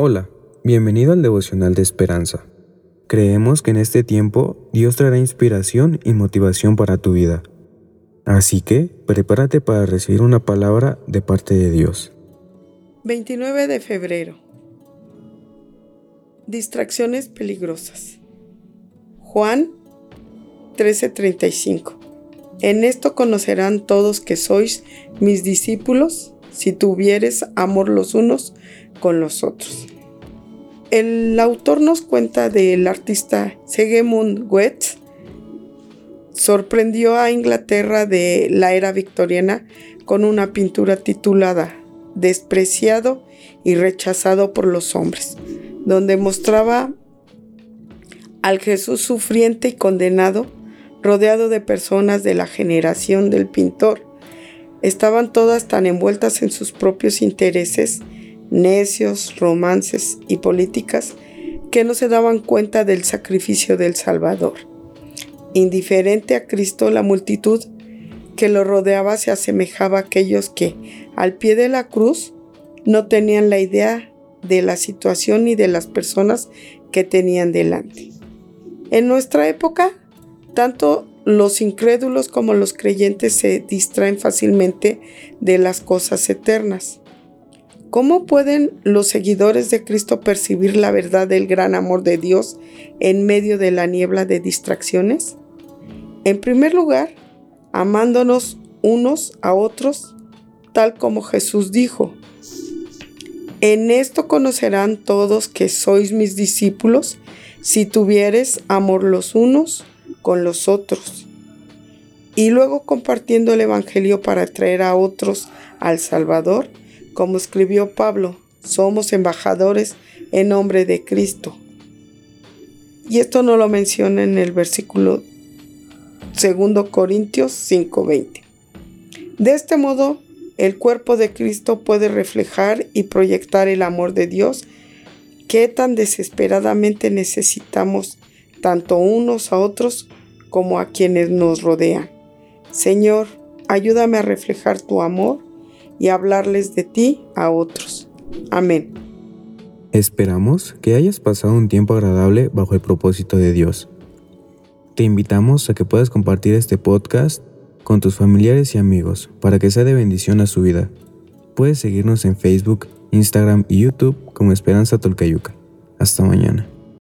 Hola, bienvenido al devocional de esperanza. Creemos que en este tiempo Dios traerá inspiración y motivación para tu vida. Así que prepárate para recibir una palabra de parte de Dios. 29 de febrero. Distracciones peligrosas. Juan 13:35. En esto conocerán todos que sois mis discípulos si tuvieres amor los unos con los otros. El autor nos cuenta del artista Segemund Goethe. Sorprendió a Inglaterra de la era victoriana con una pintura titulada Despreciado y rechazado por los hombres, donde mostraba al Jesús sufriente y condenado, rodeado de personas de la generación del pintor. Estaban todas tan envueltas en sus propios intereses necios, romances y políticas que no se daban cuenta del sacrificio del Salvador. Indiferente a Cristo, la multitud que lo rodeaba se asemejaba a aquellos que, al pie de la cruz, no tenían la idea de la situación ni de las personas que tenían delante. En nuestra época, tanto los incrédulos como los creyentes se distraen fácilmente de las cosas eternas. ¿Cómo pueden los seguidores de Cristo percibir la verdad del gran amor de Dios en medio de la niebla de distracciones? En primer lugar, amándonos unos a otros, tal como Jesús dijo. En esto conocerán todos que sois mis discípulos si tuvieres amor los unos con los otros. Y luego compartiendo el Evangelio para traer a otros al Salvador, como escribió Pablo, somos embajadores en nombre de Cristo. Y esto no lo menciona en el versículo 2 Corintios 5:20. De este modo, el cuerpo de Cristo puede reflejar y proyectar el amor de Dios que tan desesperadamente necesitamos tanto unos a otros como a quienes nos rodean. Señor, ayúdame a reflejar tu amor y hablarles de ti a otros. Amén. Esperamos que hayas pasado un tiempo agradable bajo el propósito de Dios. Te invitamos a que puedas compartir este podcast con tus familiares y amigos para que sea de bendición a su vida. Puedes seguirnos en Facebook, Instagram y YouTube como Esperanza Tolcayuca. Hasta mañana.